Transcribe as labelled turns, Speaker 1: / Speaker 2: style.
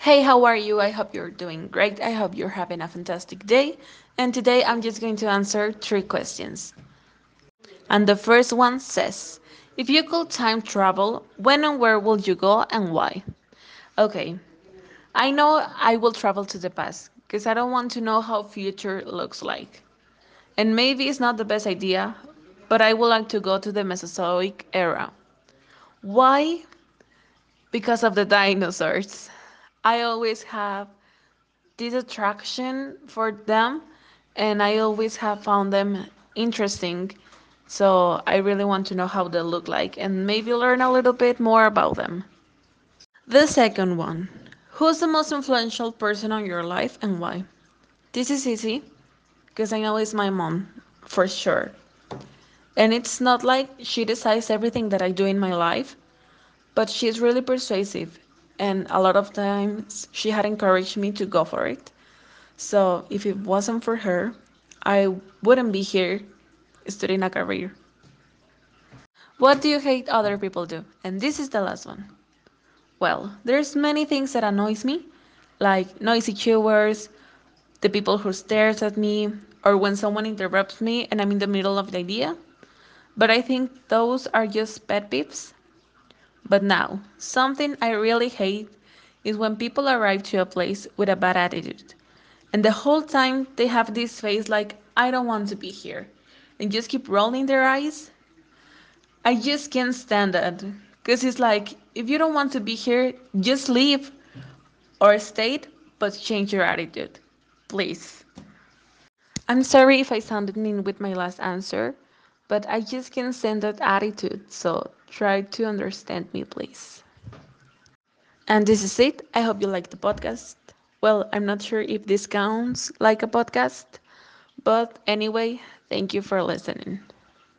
Speaker 1: Hey, how are you? I hope you're doing great. I hope you're having a fantastic day. And today I'm just going to answer three questions. And the first one says If you could time travel, when and where would you go and why? Okay, I know I will travel to the past because I don't want to know how future looks like. And maybe it's not the best idea, but I would like to go to the Mesozoic era. Why? Because of the dinosaurs. I always have this attraction for them and I always have found them interesting. So I really want to know how they look like and maybe learn a little bit more about them. The second one Who's the most influential person on your life and why? This is easy because I know it's my mom for sure. And it's not like she decides everything that I do in my life, but she's really persuasive. And a lot of times she had encouraged me to go for it. So if it wasn't for her, I wouldn't be here studying a career. What do you hate other people do? And this is the last one. Well, there's many things that annoys me, like noisy chewers, the people who stares at me, or when someone interrupts me and I'm in the middle of the idea. But I think those are just pet peeves. But now, something I really hate is when people arrive to a place with a bad attitude. And the whole time they have this face like, I don't want to be here, and just keep rolling their eyes. I just can't stand that. Because it's like, if you don't want to be here, just leave or stay, but change your attitude. Please. I'm sorry if I sounded mean with my last answer, but I just can't stand that attitude, so try to understand me, please. And this is it. I hope you like the podcast. Well, I'm not sure if this counts like a podcast, but anyway, thank you for listening.